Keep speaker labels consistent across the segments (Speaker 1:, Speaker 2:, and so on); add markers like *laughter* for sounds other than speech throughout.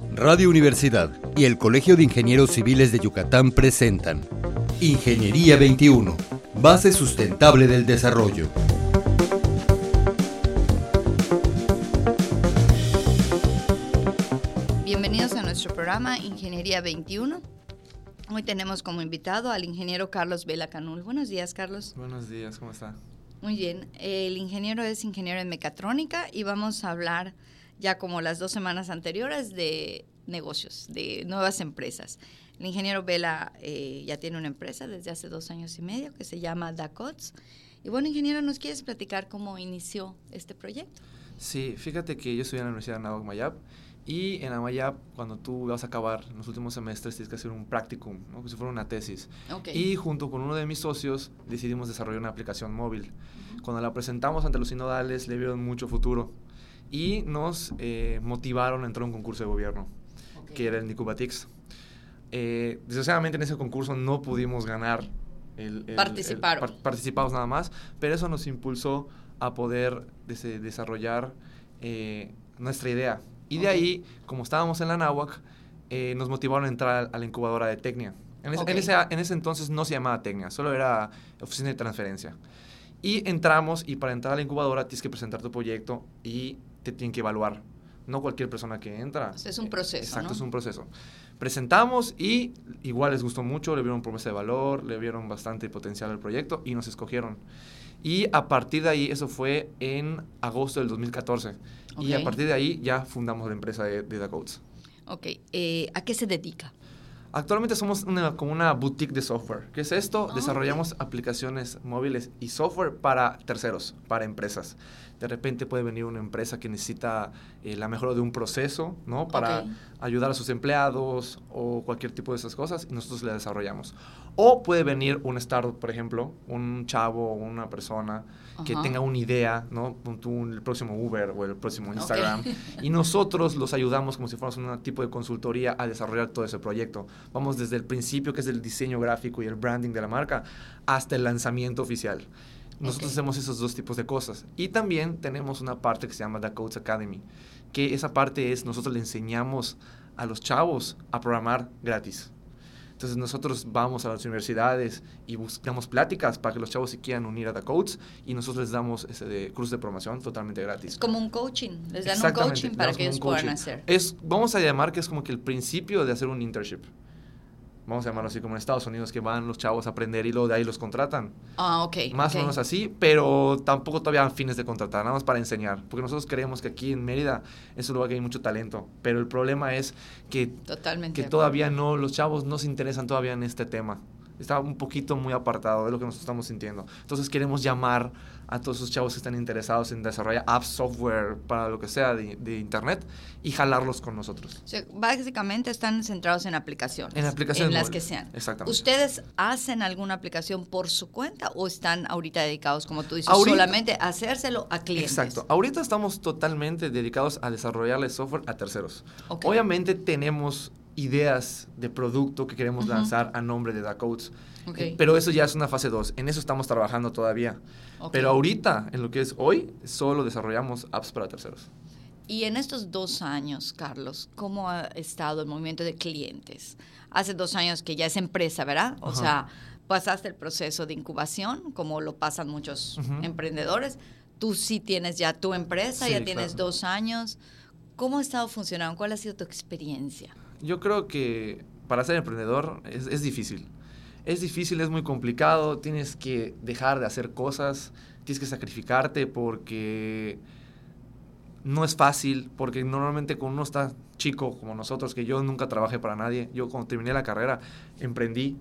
Speaker 1: Radio Universidad y el Colegio de Ingenieros Civiles de Yucatán presentan Ingeniería 21, base sustentable del desarrollo.
Speaker 2: Bienvenidos a nuestro programa Ingeniería 21. Hoy tenemos como invitado al ingeniero Carlos Vela Canul. Buenos días, Carlos.
Speaker 3: Buenos días, ¿cómo está?
Speaker 2: Muy bien. El ingeniero es ingeniero en mecatrónica y vamos a hablar ya como las dos semanas anteriores de negocios, de nuevas empresas. El ingeniero Vela eh, ya tiene una empresa desde hace dos años y medio que se llama DACOTS. Y bueno, ingeniero, ¿nos quieres platicar cómo inició este proyecto?
Speaker 3: Sí, fíjate que yo estudié en la Universidad de Anáhuac Mayab y en Amayab, cuando tú vas a acabar los últimos semestres, tienes que hacer un practicum, ¿no? que si fuera una tesis. Y junto con uno de mis socios decidimos desarrollar una aplicación móvil. Cuando la presentamos ante los sinodales, le vieron mucho futuro y nos eh, motivaron a entrar a un concurso de gobierno, que era el Nicubatix. Eh, desgraciadamente en ese concurso no pudimos ganar. El, participamos nada más, pero eso nos impulsó a poder desarrollar eh, nuestra idea. Y de ahí, como estábamos en la NAWAC, eh, nos motivaron a entrar a la incubadora de Tecnia. En ese, en, ese, en ese, entonces no se llamaba Tecnia, solo era oficina de transferencia. Y entramos y para entrar a la incubadora tienes que presentar tu proyecto y te tienen que evaluar. No cualquier persona que entra.
Speaker 2: Es un proceso.
Speaker 3: Exacto, es un proceso. Presentamos y igual les gustó mucho, le vieron promesa de valor, le vieron bastante potencial al proyecto y nos escogieron. Y a partir de ahí, eso fue en agosto del 2014. Y a partir de ahí ya fundamos la empresa de, de Codes.
Speaker 2: Ok, eh, ¿a qué se dedica?
Speaker 3: Actualmente somos una, como una boutique de software. ¿Qué es esto? Ah, Desarrollamos aplicaciones móviles y software para terceros, para empresas. De repente puede venir una empresa que necesita eh, la mejora de un proceso, ¿no? Para ayudar a sus empleados o cualquier tipo de esas cosas y nosotros le desarrollamos. O puede venir un startup, por ejemplo, un chavo o una persona que tenga una idea, ¿no? el próximo Uber o el próximo Instagram. Y nosotros los ayudamos como si fuéramos un tipo de consultoría a desarrollar todo ese proyecto. Vamos desde el principio, que es el diseño gráfico y el branding de la marca, hasta el lanzamiento oficial. Nosotros hacemos esos dos tipos de cosas. Y también tenemos una parte que se llama The Codes Academy, que esa parte es, nosotros le enseñamos a los chavos a programar gratis. Entonces nosotros vamos a las universidades y buscamos pláticas para que los chavos se quieran unir a The Codes y nosotros les damos ese de curso de promoción totalmente gratis.
Speaker 2: Como un coaching, les dan un coaching para que ellos puedan hacer.
Speaker 3: Es, vamos a llamar que es como que el principio de hacer un internship vamos a llamarlo así como en Estados Unidos, que van los chavos a aprender y luego de ahí los contratan.
Speaker 2: Ah, ok.
Speaker 3: Más o menos así, pero tampoco todavía a fines de contratar, nada más para enseñar. Porque nosotros creemos que aquí en Mérida es un lugar que hay mucho talento, pero el problema es que,
Speaker 2: Totalmente
Speaker 3: que todavía no, los chavos no se interesan todavía en este tema. Está un poquito muy apartado de lo que nosotros estamos sintiendo. Entonces queremos llamar a todos esos chavos que están interesados en desarrollar apps, software, para lo que sea de, Internet y jalarlos con nosotros.
Speaker 2: básicamente están centrados en aplicaciones.
Speaker 3: En aplicaciones.
Speaker 2: En las que sean.
Speaker 3: Exactamente.
Speaker 2: ¿Ustedes hacen alguna aplicación por su cuenta o están ahorita dedicados, como tú dices, solamente a hacérselo a clientes?
Speaker 3: Exacto. Ahorita estamos totalmente dedicados a desarrollarle software a terceros. Obviamente tenemos ideas de producto que queremos lanzar a nombre de DaCodes. Okay. Pero eso ya es una fase 2. En eso estamos trabajando todavía. Pero ahorita, en lo que es hoy, solo desarrollamos apps para terceros.
Speaker 2: Y en estos dos años, Carlos, ¿cómo ha estado el movimiento de clientes? Hace dos años que ya es empresa, ¿verdad? O sea, pasaste el proceso de incubación, como lo pasan muchos emprendedores. Tú sí tienes ya tu empresa, ya tienes dos años. ¿Cómo ha estado funcionando? ¿Cuál ha sido tu experiencia?
Speaker 3: Yo creo que para ser emprendedor es, es difícil. Es difícil, es muy complicado, tienes que dejar de hacer cosas, tienes que sacrificarte porque no es fácil, porque normalmente cuando uno está chico como nosotros, que yo nunca trabajé para nadie, yo cuando terminé la carrera emprendí,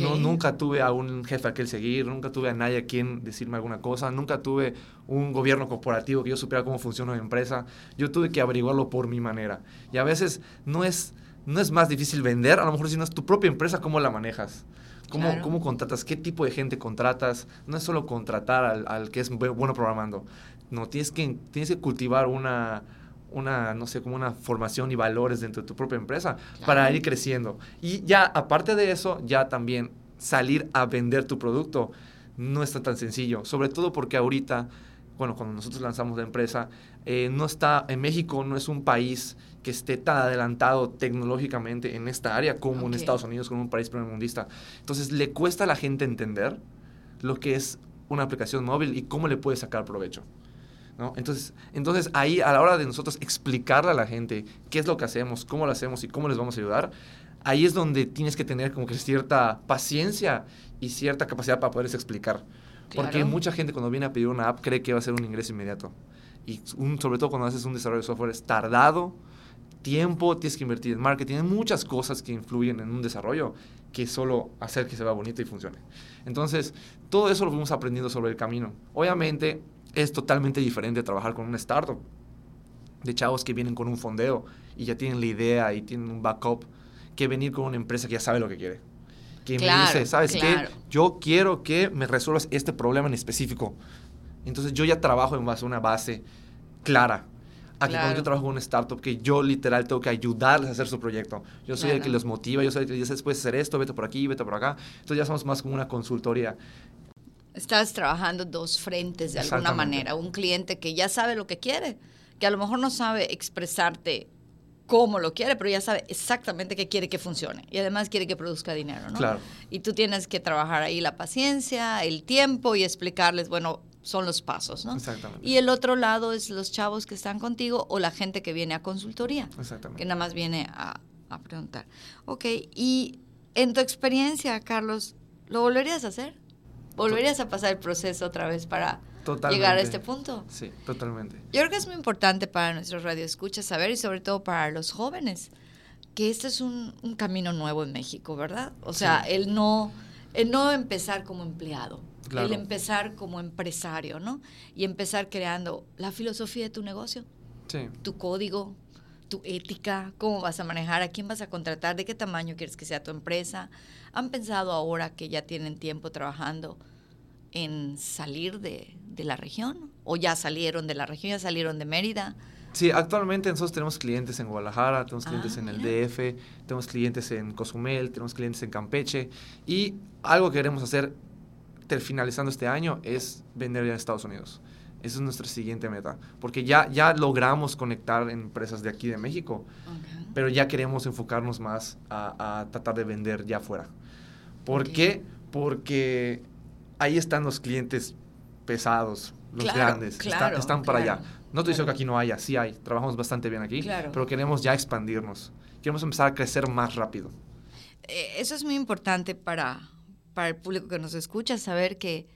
Speaker 3: no, nunca tuve a un jefe a quien seguir, nunca tuve a nadie a quien decirme alguna cosa, nunca tuve un gobierno corporativo que yo supiera cómo funciona una empresa, yo tuve que averiguarlo por mi manera. Y a veces no es, no es más difícil vender, a lo mejor si no es tu propia empresa, ¿cómo la manejas? ¿Cómo, ¿Cómo, contratas? ¿Qué tipo de gente contratas? No es solo contratar al, al, que es bueno programando. No, tienes que, tienes que cultivar una, una, no sé, como una formación y valores dentro de tu propia empresa para ir creciendo. Y ya, aparte de eso, ya también salir a vender tu producto no está tan sencillo. Sobre todo porque ahorita bueno, cuando nosotros lanzamos la empresa, eh, no está, en México no es un país que esté tan adelantado tecnológicamente en esta área como en Estados Unidos, como un país primermundista. Entonces, le cuesta a la gente entender lo que es una aplicación móvil y cómo le puede sacar provecho. ¿no? Entonces, entonces, ahí a la hora de nosotros explicarle a la gente qué es lo que hacemos, cómo lo hacemos y cómo les vamos a ayudar, ahí es donde tienes que tener como que cierta paciencia y cierta capacidad para poderles explicar. Porque mucha gente cuando viene a pedir una app cree que va a ser un ingreso inmediato. Y sobre todo cuando haces un desarrollo de software es tardado, tiempo, tienes que invertir en marketing, hay muchas cosas que influyen en un desarrollo que solo hacer que se vea bonito y funcione. Entonces, todo eso lo fuimos aprendiendo sobre el camino. Obviamente, es totalmente diferente trabajar con una startup de chavos que vienen con un fondeo y ya tienen la idea y tienen un backup que venir con una empresa que ya sabe lo que quiere que me dice, ¿sabes qué? Yo quiero que me resuelvas este problema en específico. Entonces yo ya trabajo en base a una base clara. Aquí cuando yo trabajo en una startup que yo literal tengo que ayudarles a hacer su proyecto. Yo soy el que los motiva, yo soy el que dice, puedes hacer esto, vete por aquí, vete por acá. Entonces ya somos más como una consultoría.
Speaker 2: Estás trabajando dos frentes de alguna manera. Un cliente que ya sabe lo que quiere, que a lo mejor no sabe expresarte cómo lo quiere, pero ya sabe exactamente qué quiere que funcione. Y además quiere que produzca dinero, ¿no?
Speaker 3: Claro.
Speaker 2: Y tú tienes que trabajar ahí la paciencia, el tiempo y explicarles, bueno, son los pasos, ¿no?
Speaker 3: Exactamente.
Speaker 2: Y el otro lado es los chavos que están contigo o la gente que viene a consultoría.
Speaker 3: Exactamente.
Speaker 2: Que nada más viene a, a preguntar. Ok, y en tu experiencia, Carlos, ¿lo volverías a hacer? ¿Volverías a pasar el proceso otra vez para llegar a este punto.
Speaker 3: Sí, totalmente.
Speaker 2: Yo creo que es muy importante para nuestros radioescuchas saber y sobre todo para los jóvenes que este es un, camino nuevo en México, ¿verdad? O sea, el, no, el no empezar como empleado, el empezar como empresario, ¿no? Y empezar creando la filosofía de tu negocio,
Speaker 3: sí.
Speaker 2: tu código, tu ética, cómo vas a manejar, a quién vas a contratar, de qué tamaño quieres que sea tu empresa. ¿Han pensado ahora que ya tienen tiempo trabajando en salir de, de la región? ¿O ya salieron de la región, ya salieron de Mérida?
Speaker 3: Sí, actualmente nosotros tenemos clientes en Guadalajara, tenemos clientes ah, en el DF, tenemos clientes en Cozumel, tenemos clientes en Campeche y algo que queremos hacer finalizando este año es vender ya en Estados Unidos. Esa es nuestra siguiente meta, porque ya, ya logramos conectar empresas de aquí de México, pero ya queremos enfocarnos más a, tratar de vender ya afuera. ¿Por qué? Porque ahí están los clientes pesados, los grandes, están para allá. No te digo que aquí no haya, sí hay, trabajamos bastante bien aquí, pero queremos ya expandirnos, queremos empezar a crecer más rápido.
Speaker 2: Eh, eso es muy importante para, para el público que nos escucha, saber que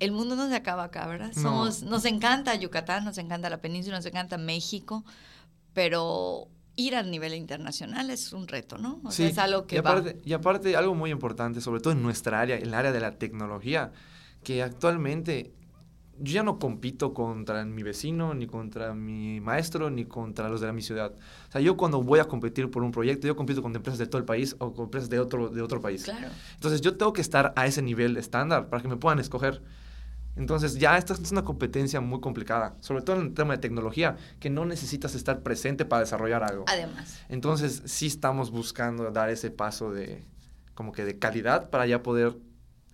Speaker 2: el mundo no se acaba acá, ¿verdad? Somos, nos encanta Yucatán, nos encanta la península, nos encanta México, pero ir a nivel internacional es un reto, ¿no?
Speaker 3: O sea, es algo que y aparte, Y aparte, algo muy importante, sobre todo en nuestra área, el área de la tecnología, que actualmente yo ya no compito contra mi vecino, ni contra mi maestro, ni contra los de mi ciudad. O sea, yo cuando voy a competir por un proyecto, yo compito con empresas de todo el país o con empresas de otro, de otro país.
Speaker 2: Claro.
Speaker 3: Entonces, yo tengo que estar a ese nivel estándar para que me puedan escoger. Entonces ya esta es una competencia muy complicada, sobre todo en el tema de tecnología, que no necesitas estar presente para desarrollar algo.
Speaker 2: Además.
Speaker 3: Entonces sí estamos buscando dar ese paso de como que de calidad para ya poder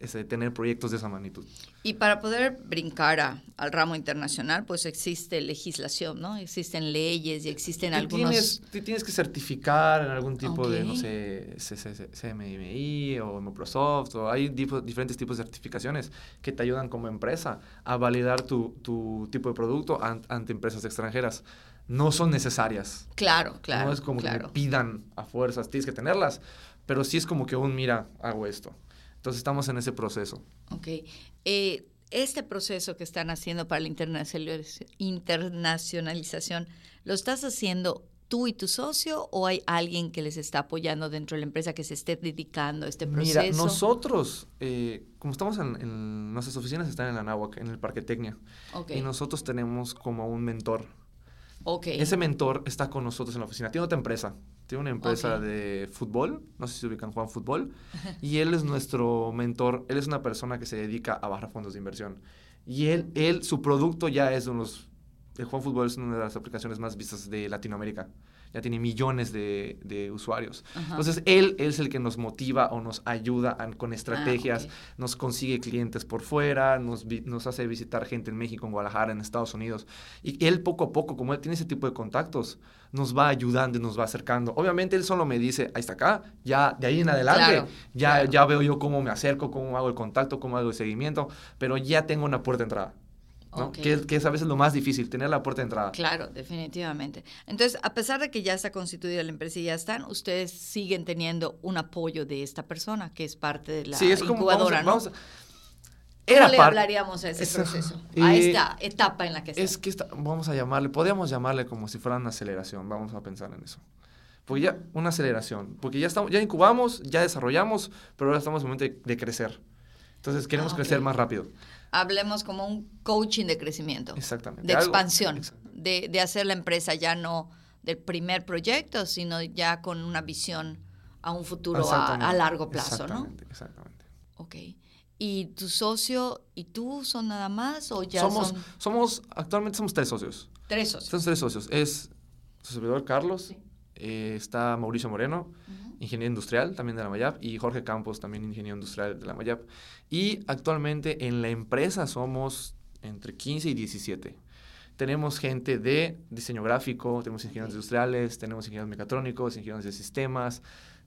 Speaker 3: ese, tener proyectos de esa magnitud.
Speaker 2: Y para poder brincar al ramo internacional, pues existe legislación, ¿no? Existen leyes y existen algunos...
Speaker 3: Tienes, te tienes que certificar en algún tipo de, no sé, CMI o Microsoft, o hay diferentes tipos de certificaciones que te ayudan como empresa a validar tu, tu tipo de producto ante empresas extranjeras. No son necesarias.
Speaker 2: Claro, claro.
Speaker 3: No es como que me pidan a fuerzas, tienes que tenerlas, pero sí es como que un, mira, hago esto. Entonces estamos en ese proceso.
Speaker 2: Ok. Eh, este proceso que están haciendo para la internacionalización, ¿lo estás haciendo tú y tu socio o hay alguien que les está apoyando dentro de la empresa que se esté dedicando a este proceso?
Speaker 3: Mira, nosotros, eh, como estamos en, nuestras oficinas están en la Nahuac, en el Parque Tecnia, y nosotros tenemos como un mentor.
Speaker 2: Okay.
Speaker 3: Ese mentor está con nosotros en la oficina. Tiene otra empresa, tiene una empresa de fútbol, no sé si se ubican Juan Fútbol, *laughs* y él es nuestro mentor, él es una persona que se dedica a bajar fondos de inversión. Y él, él su producto ya es uno de los, el Juan Fútbol es una de las aplicaciones más vistas de Latinoamérica. Ya tiene millones de, usuarios. Entonces, él, es el que nos motiva o nos ayuda con estrategias, ah, nos consigue clientes por fuera, nos, nos hace visitar gente en México, en Guadalajara, en Estados Unidos. Y él poco a poco, como él tiene ese tipo de contactos, nos va ayudando y nos va acercando. Obviamente él solo me dice, ahí está acá, ya de ahí en adelante, ya, ya veo yo cómo me acerco, cómo hago el contacto, cómo hago el seguimiento, pero ya tengo una puerta de entrada. Que, es a veces lo más difícil, tener la puerta de entrada.
Speaker 2: Claro, definitivamente. Entonces, a pesar de que ya está constituida la empresa y ya están, ustedes siguen teniendo un apoyo de esta persona que es parte de la sí, es incubadora, como, ¿no? ¿Cómo le hablaríamos a ese proceso? a esta etapa en la que está.
Speaker 3: Es que vamos a llamarle, podríamos llamarle como si fuera una aceleración, vamos a pensar en eso. Porque ya, una aceleración, porque ya, estamos, ya incubamos, ya desarrollamos, pero ahora estamos en el momento de, crecer. Entonces queremos ah, crecer más rápido
Speaker 2: hablemos como un coaching de crecimiento. Exactamente. De expansión, de, de, hacer la empresa ya no del primer proyecto, sino ya con una visión a un futuro a, largo plazo,
Speaker 3: exactamente, ¿no? Exactamente.
Speaker 2: Ok. ¿Y tu socio y tú son nada más o ya
Speaker 3: somos,
Speaker 2: son...?
Speaker 3: Somos, actualmente somos tres socios.
Speaker 2: Tres socios.
Speaker 3: Somos tres socios. Es su servidor Carlos, eh, está Mauricio Moreno, ingeniero industrial también de la Mayap, y Jorge Campos, también ingeniero industrial de la Mayap. Y actualmente en la empresa somos entre 15 y 17. Tenemos gente de diseño gráfico, tenemos ingenieros industriales, tenemos ingenieros mecatrónicos, ingenieros de sistemas,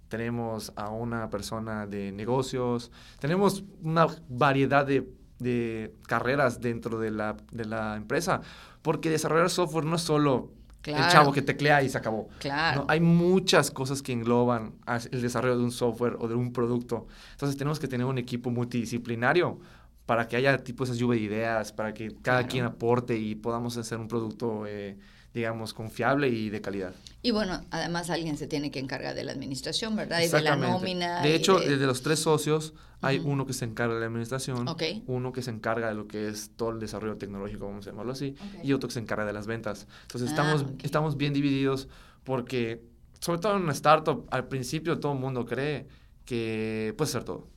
Speaker 3: tenemos a una persona de negocios, tenemos una variedad de, de carreras dentro de la, de la empresa, porque desarrollar software no es solo el chavo que teclea y se acabó.
Speaker 2: Claro.
Speaker 3: Hay muchas cosas que engloban el desarrollo de un software o de un producto. Entonces tenemos que tener un equipo multidisciplinario para que haya tipo esas lluvia de ideas, para que cada quien aporte y podamos hacer un producto eh, digamos, confiable y de calidad.
Speaker 2: Y bueno, además alguien se tiene que encargar de la administración, ¿verdad? Y de la nómina.
Speaker 3: De hecho, de... los tres socios hay uno que se encarga de la administración, uno que se encarga de lo que es todo el desarrollo tecnológico, vamos a llamarlo así, y otro que se encarga de las ventas. Entonces ah, estamos, estamos bien divididos porque, sobre todo en una startup, al principio todo el mundo cree que puede ser todo.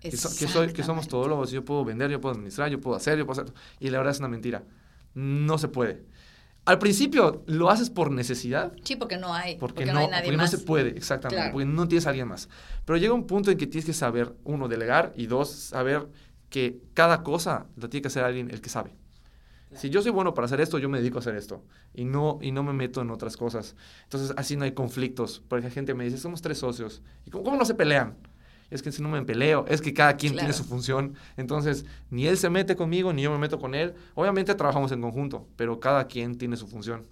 Speaker 3: Que, soy, que somos todólogos, yo puedo vender, yo puedo administrar, yo puedo hacer, yo puedo hacer. Y la verdad es una mentira. No se puede. Al principio lo haces por necesidad.
Speaker 2: Sí, porque no hay. Porque, no, hay nadie
Speaker 3: porque no se puede, exactamente. Porque no tienes a alguien más. Pero llega un punto en que tienes que saber, uno, delegar y dos, saber que cada cosa lo tiene que hacer alguien el que sabe. Si yo soy bueno para hacer esto, yo me dedico a hacer esto y no, y no me meto en otras cosas. Entonces, así no hay conflictos. Porque la gente me dice, somos tres socios. ¿Y cómo, cómo no se pelean? Es que si no me peleo, es que cada quien tiene su función. Entonces, ni él se mete conmigo, ni yo me meto con él. Obviamente trabajamos en conjunto, pero cada quien tiene su función.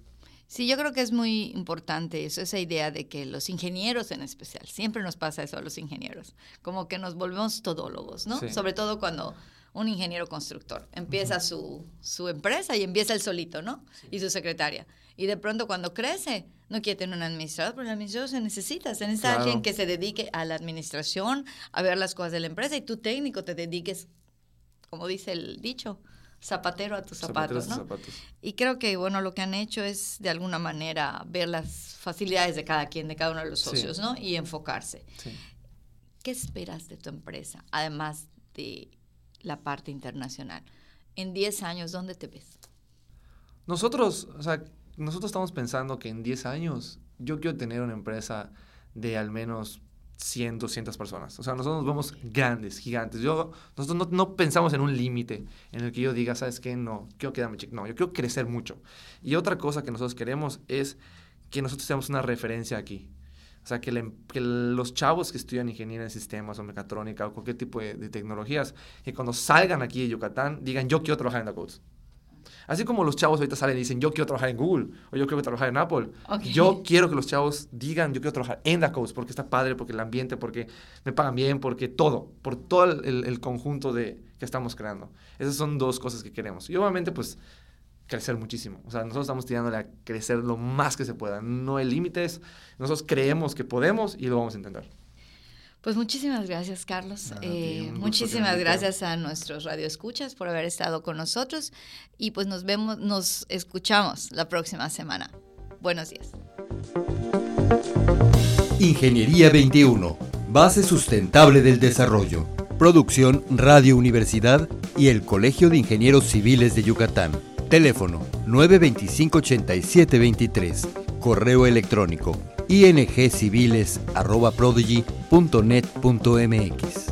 Speaker 2: Sí, yo creo que es muy importante eso, esa idea de que los ingenieros en especial, siempre nos pasa eso a los ingenieros, como que nos volvemos todólogos, ¿no? Sobre todo cuando un ingeniero constructor empieza su, su, empresa y empieza el solito, ¿no? Y su secretaria. Y de pronto cuando crece, no quiere tener un administrador, pero el administrador se necesita. Se necesita alguien que se dedique a la administración, a ver las cosas de la empresa y tú técnico te dediques, como dice el dicho, zapatero a tus zapatos, ¿no? Y creo que, bueno, lo que han hecho es de alguna manera ver las facilidades de cada quien, de cada uno de los socios, ¿no? Y enfocarse. ¿Qué esperas de tu empresa, además de la parte internacional? En 10 años, ¿dónde te ves?
Speaker 3: Nosotros, o sea, nosotros estamos pensando que en 10 años yo quiero tener una empresa de al menos 100, 200 personas. O sea, nosotros nos vemos grandes, gigantes. Yo, nosotros no, pensamos en un límite en el que yo diga, ¿sabes qué? No, quiero quedarme chico. No, yo quiero crecer mucho. Y otra cosa que nosotros queremos es que nosotros seamos una referencia aquí. O sea, que, los chavos que estudian ingeniería en sistemas o mecatrónica o cualquier tipo de, tecnologías, que cuando salgan aquí de Yucatán digan, yo quiero trabajar en Codes. Así como los chavos ahorita salen y dicen, yo quiero trabajar en Google o yo quiero trabajar en Apple. Yo quiero que los chavos digan, yo quiero trabajar en la Coast porque está padre, porque el ambiente, porque me pagan bien, porque todo, por todo el, conjunto de, que estamos creando. Esas son dos cosas que queremos. Y obviamente, pues, crecer muchísimo. O sea, nosotros estamos tirándole a crecer lo más que se pueda. No hay límites. Nosotros creemos que podemos y lo vamos a intentar.
Speaker 2: Pues muchísimas gracias, Carlos. Eh, muchísimas gracias a nuestros radioescuchas por haber estado con nosotros y pues nos vemos, nos escuchamos la próxima semana. Buenos días.
Speaker 1: Ingeniería 21, base sustentable del desarrollo. Producción Radio Universidad y el Colegio de Ingenieros Civiles de Yucatán. Teléfono 925 8723 Correo electrónico ingciviles.prodigy.net.mx